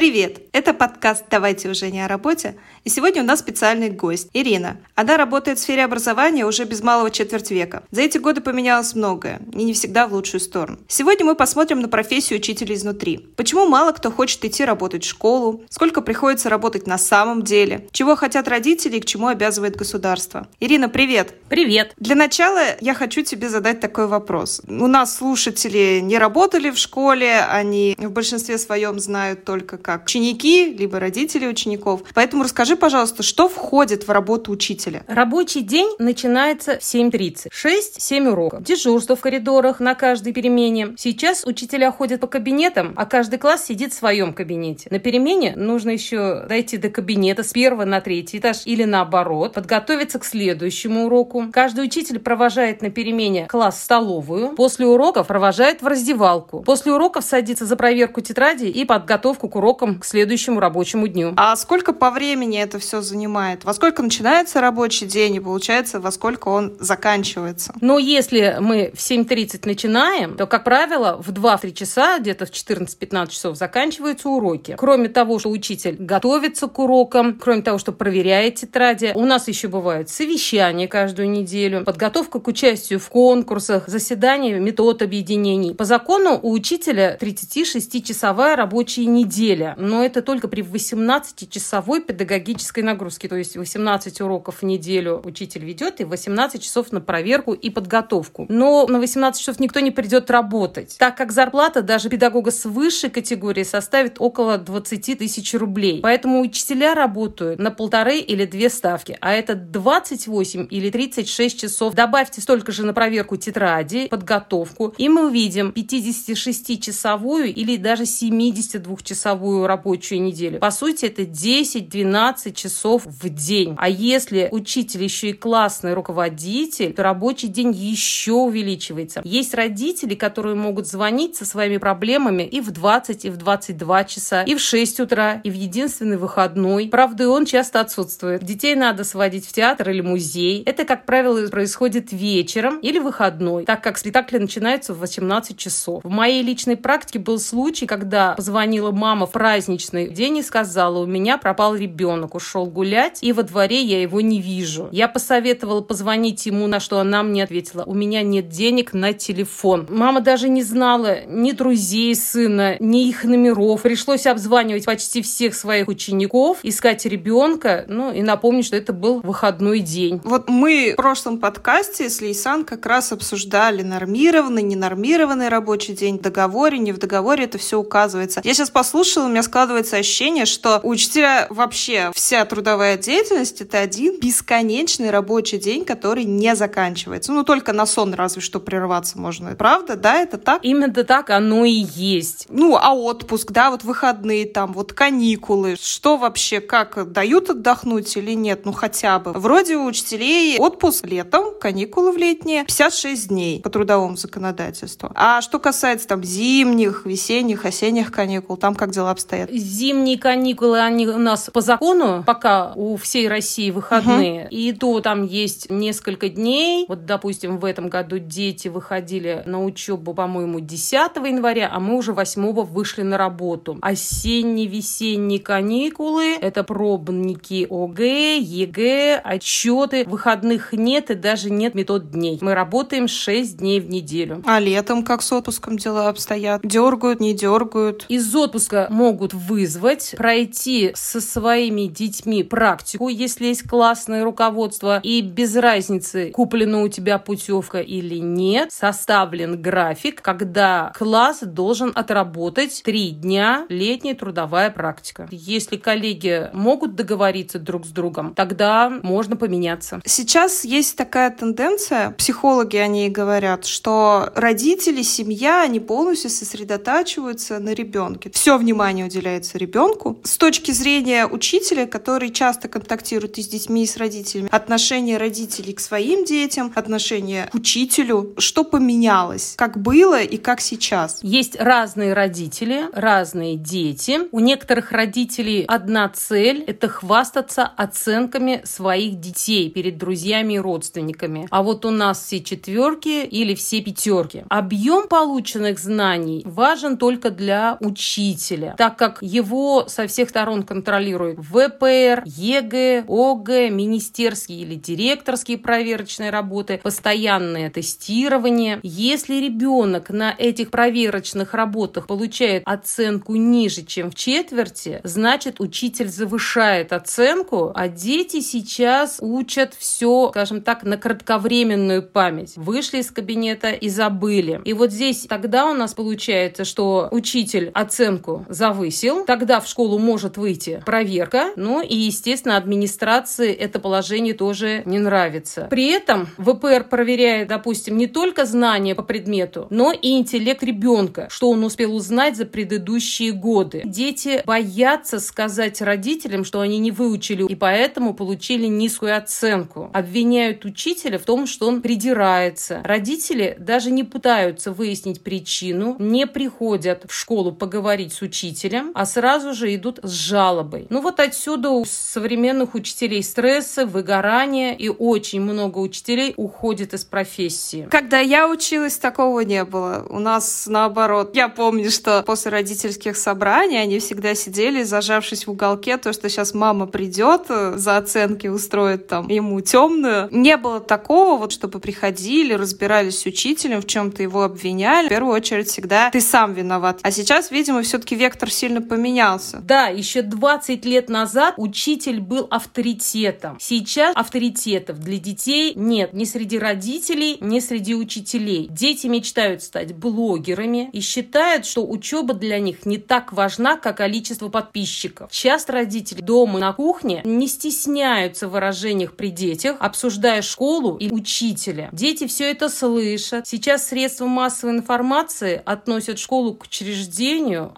Привет! Это подкаст «Давайте уже не о работе». И сегодня у нас специальный гость – Ирина. Она работает в сфере образования уже без малого четверть века. За эти годы поменялось многое, и не всегда в лучшую сторону. Сегодня мы посмотрим на профессию учителя изнутри. Почему мало кто хочет идти работать в школу, сколько приходится работать на самом деле, чего хотят родители и к чему обязывает государство. Ирина, привет! Привет! Для начала я хочу тебе задать такой вопрос. У нас слушатели не работали в школе, они в большинстве своем знают только как ученики, либо родители учеников. Поэтому расскажи, пожалуйста, что входит в работу учителя? Рабочий день начинается в 7.30. 6-7 уроков. Дежурство в коридорах на каждой перемене. Сейчас учителя ходят по кабинетам, а каждый класс сидит в своем кабинете. На перемене нужно еще дойти до кабинета с первого на третий этаж или наоборот, подготовиться к следующему уроку. Каждый учитель провожает на перемене класс в столовую. После уроков провожает в раздевалку. После уроков садится за проверку тетради и подготовку к уроку урокам к следующему рабочему дню. А сколько по времени это все занимает? Во сколько начинается рабочий день и получается, во сколько он заканчивается? Но если мы в 7.30 начинаем, то, как правило, в 2-3 часа, где-то в 14-15 часов заканчиваются уроки. Кроме того, что учитель готовится к урокам, кроме того, что проверяет тетради, у нас еще бывают совещания каждую неделю, подготовка к участию в конкурсах, заседания метод объединений. По закону у учителя 36-часовая рабочая неделя неделя, но это только при 18-часовой педагогической нагрузке, то есть 18 уроков в неделю учитель ведет и 18 часов на проверку и подготовку. Но на 18 часов никто не придет работать, так как зарплата даже педагога с высшей категории составит около 20 тысяч рублей. Поэтому учителя работают на полторы или две ставки, а это 28 или 36 часов. Добавьте столько же на проверку тетради, подготовку, и мы увидим 56-часовую или даже 72-часовую трудовую рабочую неделю. По сути, это 10-12 часов в день. А если учитель еще и классный руководитель, то рабочий день еще увеличивается. Есть родители, которые могут звонить со своими проблемами и в 20, и в 22 часа, и в 6 утра, и в единственный выходной. Правда, и он часто отсутствует. Детей надо сводить в театр или музей. Это, как правило, происходит вечером или выходной, так как спектакли начинаются в 18 часов. В моей личной практике был случай, когда позвонила мама в праздничный день и сказала, у меня пропал ребенок, ушел гулять, и во дворе я его не вижу. Я посоветовала позвонить ему, на что она мне ответила, у меня нет денег на телефон. Мама даже не знала ни друзей сына, ни их номеров. Пришлось обзванивать почти всех своих учеников, искать ребенка, ну и напомнить, что это был выходной день. Вот мы в прошлом подкасте с Лейсан как раз обсуждали нормированный, ненормированный рабочий день, в договоре, не в договоре, это все указывается. Я сейчас послушала меня складывается ощущение, что у учителя вообще вся трудовая деятельность — это один бесконечный рабочий день, который не заканчивается. Ну, только на сон разве что прерваться можно. Правда, да, это так? Именно так оно и есть. Ну, а отпуск, да, вот выходные там, вот каникулы. Что вообще, как, дают отдохнуть или нет? Ну, хотя бы. Вроде у учителей отпуск летом, каникулы в летние, 56 дней по трудовому законодательству. А что касается там зимних, весенних, осенних каникул, там как дела обстоят? Зимние каникулы, они у нас по закону, пока у всей России выходные. Угу. И то там есть несколько дней. Вот, допустим, в этом году дети выходили на учебу, по-моему, 10 января, а мы уже 8 вышли на работу. Осенние, весенние каникулы — это пробники ОГЭ, ЕГЭ, отчеты. Выходных нет и даже нет метод дней. Мы работаем 6 дней в неделю. А летом как с отпуском дела обстоят? Дергают, не дергают? Из отпуска могут вызвать, пройти со своими детьми практику, если есть классное руководство, и без разницы, куплена у тебя путевка или нет, составлен график, когда класс должен отработать три дня летняя трудовая практика. Если коллеги могут договориться друг с другом, тогда можно поменяться. Сейчас есть такая тенденция, психологи они говорят, что родители, семья, они полностью сосредотачиваются на ребенке. Все внимание внимание уделяется ребенку. С точки зрения учителя, который часто контактирует и с детьми, и с родителями, отношение родителей к своим детям, отношение к учителю, что поменялось, как было и как сейчас? Есть разные родители, разные дети. У некоторых родителей одна цель — это хвастаться оценками своих детей перед друзьями и родственниками. А вот у нас все четверки или все пятерки. Объем полученных знаний важен только для учителя так так как его со всех сторон контролирует ВПР, ЕГЭ, ОГЭ, министерские или директорские проверочные работы, постоянное тестирование. Если ребенок на этих проверочных работах получает оценку ниже, чем в четверти, значит учитель завышает оценку, а дети сейчас учат все, скажем так, на кратковременную память. Вышли из кабинета и забыли. И вот здесь тогда у нас получается, что учитель оценку завысил, тогда в школу может выйти проверка, ну и, естественно, администрации это положение тоже не нравится. При этом ВПР проверяет, допустим, не только знания по предмету, но и интеллект ребенка, что он успел узнать за предыдущие годы. Дети боятся сказать родителям, что они не выучили и поэтому получили низкую оценку. Обвиняют учителя в том, что он придирается. Родители даже не пытаются выяснить причину, не приходят в школу поговорить с учителем, а сразу же идут с жалобой. Ну вот отсюда у современных учителей стрессы, выгорание и очень много учителей уходит из профессии. Когда я училась, такого не было. У нас наоборот. Я помню, что после родительских собраний они всегда сидели, зажавшись в уголке, то, что сейчас мама придет э, за оценки, устроит там ему темную. Не было такого, вот, чтобы приходили, разбирались с учителем, в чем-то его обвиняли. В первую очередь всегда ты сам виноват. А сейчас, видимо, все-таки вектор сильно поменялся. Да, еще 20 лет назад учитель был авторитетом. Сейчас авторитетов для детей нет ни среди родителей, ни среди учителей. Дети мечтают стать блогерами и считают, что учеба для них не так важна, как количество подписчиков. Часто родители дома на кухне не стесняются в выражениях при детях, обсуждая школу и учителя. Дети все это слышат. Сейчас средства массовой информации относят школу к учреждению,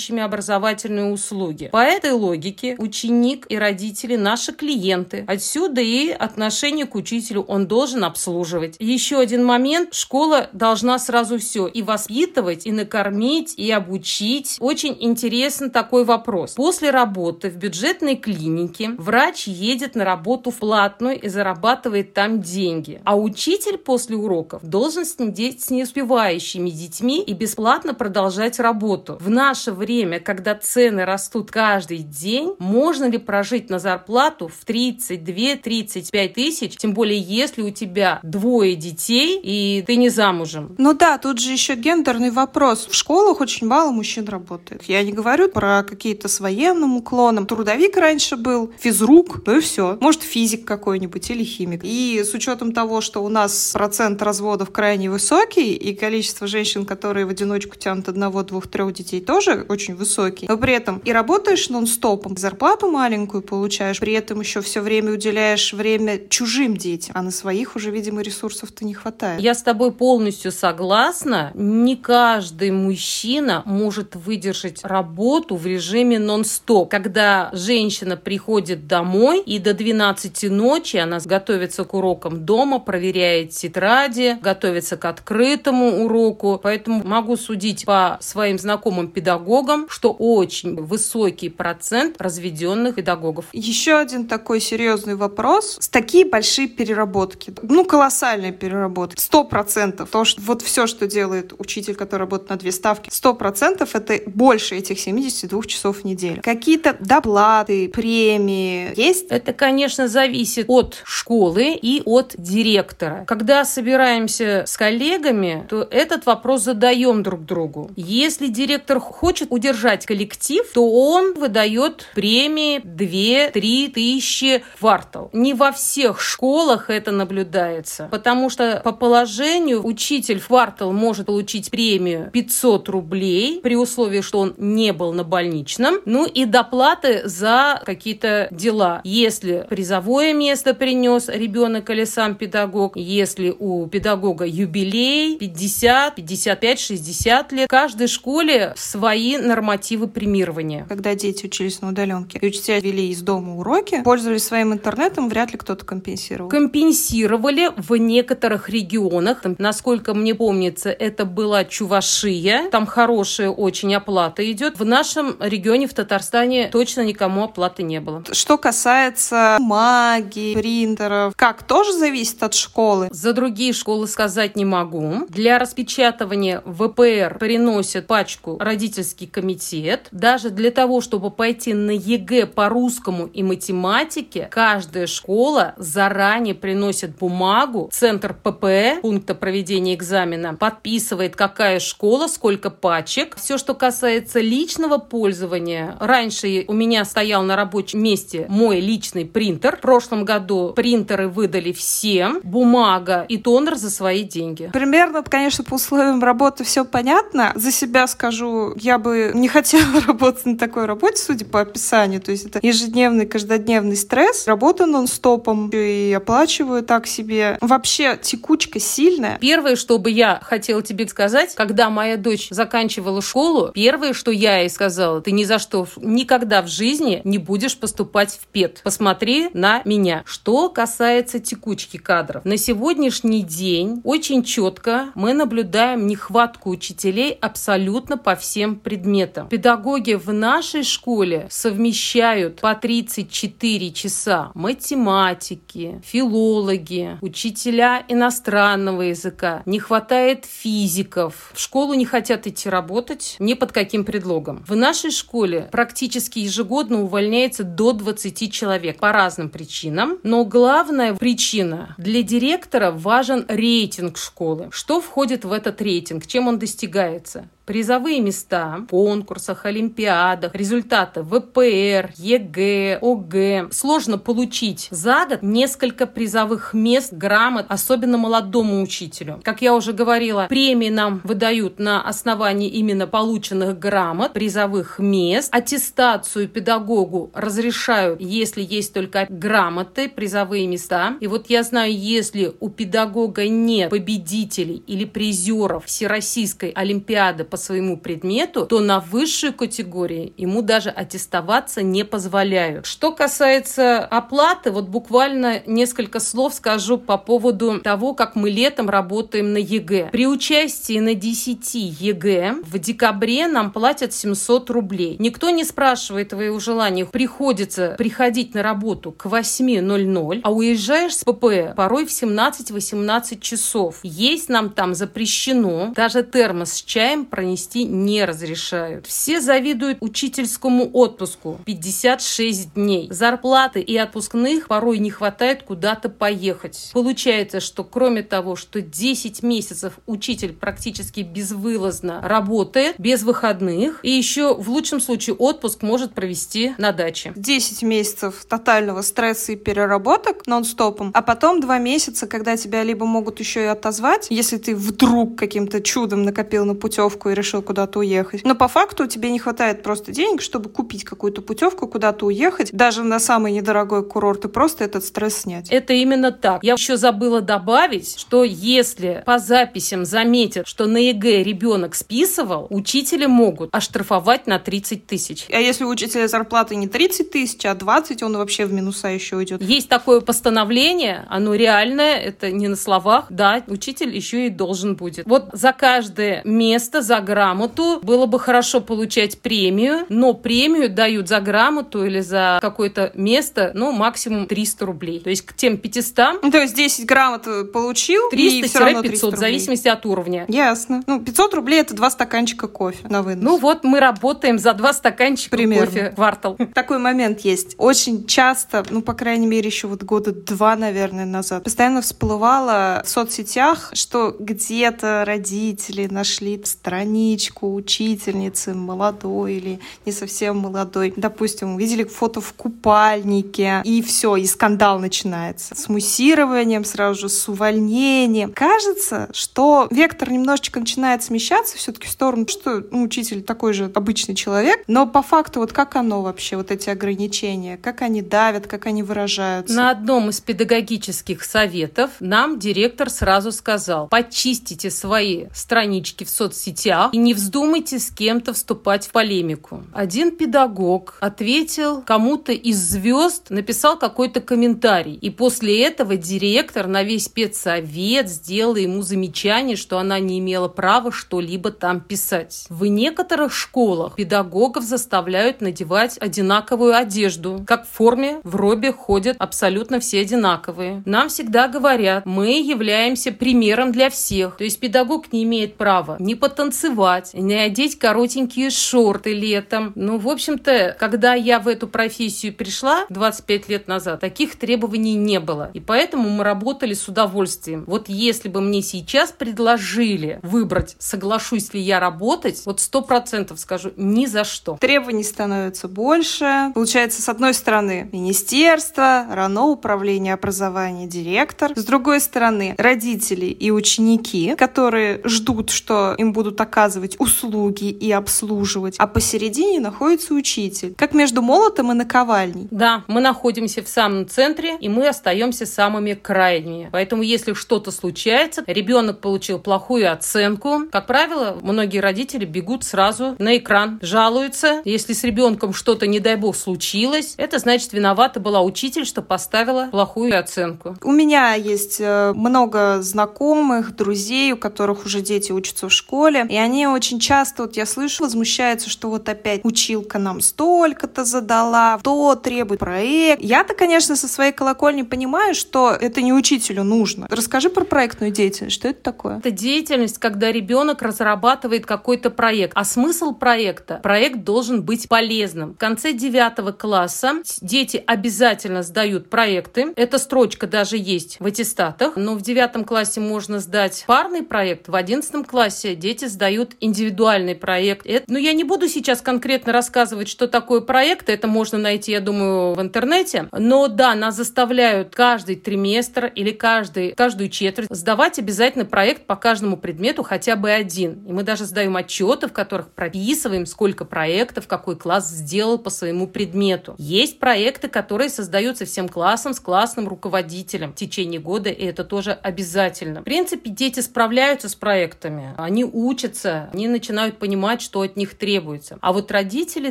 оказывающими образовательные услуги. По этой логике ученик и родители наши клиенты. Отсюда и отношение к учителю он должен обслуживать. Еще один момент. Школа должна сразу все и воспитывать, и накормить, и обучить. Очень интересен такой вопрос. После работы в бюджетной клинике врач едет на работу в платную и зарабатывает там деньги. А учитель после уроков должен сидеть с неуспевающими детьми и бесплатно продолжать работу. В наше время, когда цены растут каждый день, можно ли прожить на зарплату в 32-35 тысяч, тем более если у тебя двое детей и ты не замужем? Ну да, тут же еще гендерный вопрос. В школах очень мало мужчин работает. Я не говорю про какие-то с военным уклоном. Трудовик раньше был, физрук, ну и все. Может, физик какой-нибудь или химик. И с учетом того, что у нас процент разводов крайне высокий, и количество женщин, которые в одиночку тянут одного, двух, трех детей, тоже очень высокий. Но при этом и работаешь нон-стопом, зарплату маленькую получаешь, при этом еще все время уделяешь время чужим детям, а на своих уже, видимо, ресурсов-то не хватает. Я с тобой полностью согласна. Не каждый мужчина может выдержать работу в режиме нон-стоп. Когда женщина приходит домой и до 12 ночи она готовится к урокам дома, проверяет тетради, готовится к открытому уроку. Поэтому могу судить по своим знакомым педагогам, что очень высокий процент разведенных педагогов. Еще один такой серьезный вопрос. С такие большие переработки, ну, колоссальные переработки, сто процентов, то, что вот все, что делает учитель, который работает на две ставки, сто процентов это больше этих 72 часов в неделю. Какие-то доплаты, премии есть? Это, конечно, зависит от школы и от директора. Когда собираемся с коллегами, то этот вопрос задаем друг другу. Если директор хочет удержать коллектив, то он выдает премии 2-3 тысячи квартал. Не во всех школах это наблюдается, потому что по положению учитель в квартал может получить премию 500 рублей при условии, что он не был на больничном, ну и доплаты за какие-то дела. Если призовое место принес ребенок или сам педагог, если у педагога юбилей 50, 55, 60 лет, в каждой школе свои нормативы премирования. Когда дети учились на удаленке, и учителя вели из дома уроки, пользовались своим интернетом, вряд ли кто-то компенсировал. Компенсировали в некоторых регионах. Там, насколько мне помнится, это была Чувашия. Там хорошая очень оплата идет. В нашем регионе, в Татарстане, точно никому оплаты не было. Что касается магии, принтеров, как тоже зависит от школы? За другие школы сказать не могу. Для распечатывания ВПР приносят пачку родительский комитет. Даже для того, чтобы пойти на ЕГЭ по русскому и математике, каждая школа заранее приносит бумагу, центр ППЭ, пункта проведения экзамена, подписывает, какая школа, сколько пачек. Все, что касается личного пользования, раньше у меня стоял на рабочем месте мой личный принтер. В прошлом году принтеры выдали всем, бумага и тонер за свои деньги. Примерно, конечно, по условиям работы все понятно. За себя скажу, я бы не хотела работать на такой работе, судя по описанию. То есть это ежедневный, каждодневный стресс. Работа нон-стопом и оплачиваю так себе. Вообще текучка сильная. Первое, что бы я хотела тебе сказать, когда моя дочь заканчивала школу, первое, что я ей сказала, ты ни за что никогда в жизни не будешь поступать в ПЕД. Посмотри на меня. Что касается текучки кадров. На сегодняшний день очень четко мы наблюдаем нехватку учителей абсолютно по всем предметам. Педагоги в нашей школе совмещают по 34 часа математики, филологи, учителя иностранного языка. Не хватает физиков. В школу не хотят идти работать ни под каким предлогом. В нашей школе практически ежегодно увольняется до 20 человек по разным причинам. Но главная причина для директора важен рейтинг школы. Что входит в этот рейтинг? Чем он достигается? Призовые места в конкурсах, олимпиадах, результаты ВПР, ЕГЭ, ОГЭ. Сложно получить за год несколько призовых мест, грамот, особенно молодому учителю. Как я уже говорила, премии нам выдают на основании именно полученных грамот, призовых мест. Аттестацию педагогу разрешают, если есть только грамоты, призовые места. И вот я знаю, если у педагога нет победителей или призеров Всероссийской Олимпиады по своему предмету, то на высшую категорию ему даже аттестоваться не позволяют. Что касается оплаты, вот буквально несколько слов скажу по поводу того, как мы летом работаем на ЕГЭ. При участии на 10 ЕГЭ в декабре нам платят 700 рублей. Никто не спрашивает твоего желания. Приходится приходить на работу к 8.00, а уезжаешь с ПП порой в 17-18 часов. Есть нам там запрещено. Даже термос с чаем пронести не разрешают. Все завидуют учительскому отпуску 56 дней. Зарплаты и отпускных порой не хватает куда-то поехать. Получается, что кроме того, что 10 месяцев учитель практически безвылазно работает, без выходных, и еще в лучшем случае отпуск может провести на даче. 10 месяцев тотального стресса и переработок нон-стопом, а потом 2 месяца, когда тебя либо могут еще и отозвать, если ты вдруг каким-то чудом накопил на путевку и решил куда-то уехать. Но по факту тебе не хватает просто денег, чтобы купить какую-то путевку, куда-то уехать, даже на самый недорогой курорт, и просто этот стресс снять. Это именно так. Я еще забыла добавить, что если по записям заметят, что на ЕГЭ ребенок списывал, учителя могут оштрафовать на 30 тысяч. А если у учителя зарплаты не 30 тысяч, а 20, он вообще в минуса еще уйдет. Есть такое постановление, оно реальное, это не на словах. Да, учитель еще и должен будет. Вот за каждое место, за грамоту было бы хорошо получать премию, но премию дают за грамоту или за какое-то место, ну, максимум 300 рублей. То есть к тем 500... Ну, то есть 10 грамот получил, 300-500, в зависимости от уровня. Ясно. Ну, 500 рублей – это два стаканчика кофе на вынос. Ну, вот мы работаем за два стаканчика Примерно. кофе квартал. Такой момент есть. Очень часто, ну, по крайней мере, еще вот года два, наверное, назад, постоянно всплывало в соцсетях, что где-то родители нашли страницу страничку учительницы молодой или не совсем молодой. Допустим, увидели фото в купальнике, и все, и скандал начинается. С муссированием, сразу же с увольнением. Кажется, что вектор немножечко начинает смещаться все-таки в сторону, что ну, учитель такой же обычный человек, но по факту вот как оно вообще, вот эти ограничения, как они давят, как они выражаются? На одном из педагогических советов нам директор сразу сказал, почистите свои странички в соцсетях, и не вздумайте с кем-то вступать в полемику. Один педагог ответил кому-то из звезд, написал какой-то комментарий. И после этого директор на весь спецсовет сделал ему замечание, что она не имела права что-либо там писать. В некоторых школах педагогов заставляют надевать одинаковую одежду. Как в форме, в робе ходят абсолютно все одинаковые. Нам всегда говорят, мы являемся примером для всех. То есть педагог не имеет права не потанцевать, танцевать, не одеть коротенькие шорты летом. Ну, в общем-то, когда я в эту профессию пришла 25 лет назад, таких требований не было. И поэтому мы работали с удовольствием. Вот если бы мне сейчас предложили выбрать, соглашусь ли я работать, вот сто процентов скажу, ни за что. Требований становится больше. Получается, с одной стороны, министерство, РАНО, управление образования, директор. С другой стороны, родители и ученики, которые ждут, что им будут оказывать услуги и обслуживать. А посередине находится учитель. Как между молотом и наковальней. Да, мы находимся в самом центре, и мы остаемся самыми крайними. Поэтому, если что-то случается, ребенок получил плохую оценку, как правило, многие родители бегут сразу на экран, жалуются. Если с ребенком что-то, не дай бог, случилось, это значит, виновата была учитель, что поставила плохую оценку. У меня есть э, много знакомых, друзей, у которых уже дети учатся в школе, и они очень часто, вот я слышу, возмущаются, что вот опять училка нам столько-то задала, то требует проект. Я-то, конечно, со своей колокольни понимаю, что это не учителю нужно. Расскажи про проектную деятельность. Что это такое? Это деятельность, когда ребенок разрабатывает какой-то проект. А смысл проекта? Проект должен быть полезным. В конце девятого класса дети обязательно сдают проекты. Эта строчка даже есть в аттестатах. Но в девятом классе можно сдать парный проект. В одиннадцатом классе дети сдают индивидуальный проект. Это, ну, я не буду сейчас конкретно рассказывать, что такое проект. Это можно найти, я думаю, в интернете. Но да, нас заставляют каждый триместр или каждый, каждую четверть сдавать обязательно проект по каждому предмету хотя бы один. И мы даже сдаем отчеты, в которых прописываем, сколько проектов какой класс сделал по своему предмету. Есть проекты, которые создаются всем классом с классным руководителем в течение года, и это тоже обязательно. В принципе, дети справляются с проектами, они учатся, они начинают понимать, что от них требуется. А вот родители,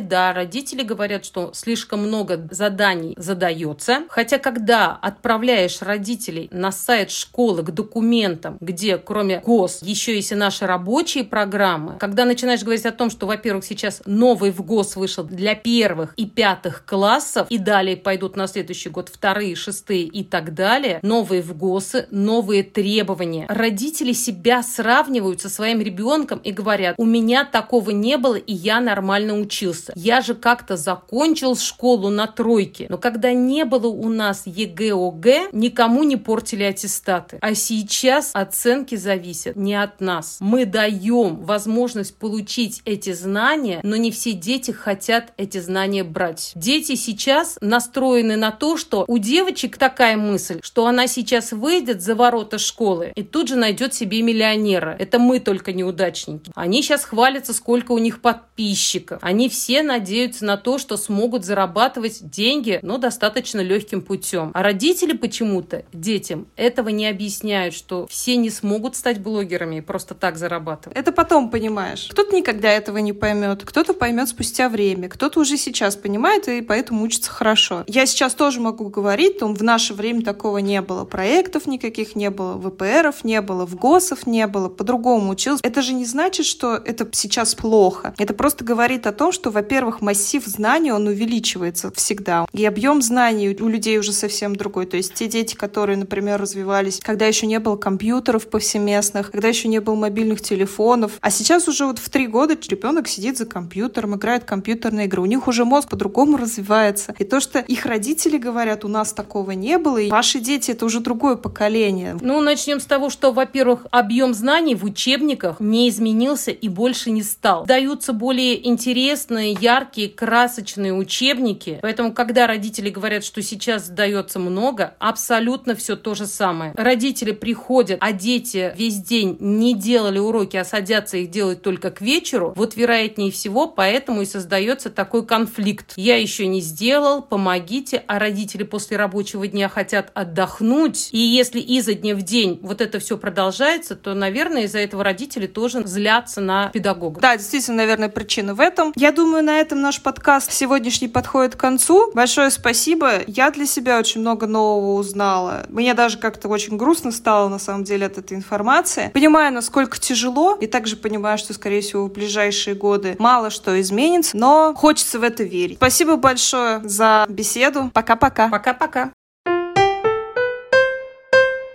да, родители говорят, что слишком много заданий задается. Хотя, когда отправляешь родителей на сайт школы к документам, где кроме ГОС еще есть и наши рабочие программы, когда начинаешь говорить о том, что, во-первых, сейчас новый ФГОС вышел для первых и пятых классов, и далее пойдут на следующий год вторые, шестые и так далее, новые ФГОСы, новые требования. Родители себя сравнивают со своим ребенком и говорят, у меня такого не было, и я нормально учился. Я же как-то закончил школу на тройке. Но когда не было у нас ЕГЭ, никому не портили аттестаты. А сейчас оценки зависят не от нас. Мы даем возможность получить эти знания, но не все дети хотят эти знания брать. Дети сейчас настроены на то, что у девочек такая мысль, что она сейчас выйдет за ворота школы и тут же найдет себе миллионера. Это мы только неудачники. Они сейчас хвалятся, сколько у них подписчиков. Они все надеются на то, что смогут зарабатывать деньги, но достаточно легким путем. А родители почему-то детям этого не объясняют, что все не смогут стать блогерами и просто так зарабатывать. Это потом понимаешь. Кто-то никогда этого не поймет, кто-то поймет спустя время, кто-то уже сейчас понимает и поэтому учится хорошо. Я сейчас тоже могу говорить, там в наше время такого не было. Проектов никаких не было, ВПРов не было, в ГОСов не было, по-другому училась. Это же не значит, что это сейчас плохо. Это просто говорит о том, что, во-первых, массив знаний, он увеличивается всегда. И объем знаний у людей уже совсем другой. То есть те дети, которые, например, развивались, когда еще не было компьютеров повсеместных, когда еще не было мобильных телефонов. А сейчас уже вот в три года ребенок сидит за компьютером, играет в компьютерные игры. У них уже мозг по-другому развивается. И то, что их родители говорят, у нас такого не было, и ваши дети — это уже другое поколение. Ну, начнем с того, что, во-первых, объем знаний в учебниках не изменился и больше не стал. Даются более интересные, яркие, красочные учебники. Поэтому, когда родители говорят, что сейчас дается много, абсолютно все то же самое. Родители приходят, а дети весь день не делали уроки, а садятся их делать только к вечеру. Вот вероятнее всего, поэтому и создается такой конфликт. Я еще не сделал, помогите, а родители после рабочего дня хотят отдохнуть. И если изо дня в день вот это все продолжается, то, наверное, из-за этого родители тоже злятся на педагога. Да, действительно, наверное, причина в этом. Я думаю, на этом наш подкаст сегодняшний подходит к концу. Большое спасибо. Я для себя очень много нового узнала. Мне даже как-то очень грустно стало, на самом деле, от этой информации. Понимаю, насколько тяжело, и также понимаю, что, скорее всего, в ближайшие годы мало что изменится, но хочется в это верить. Спасибо большое за беседу. Пока-пока. Пока-пока.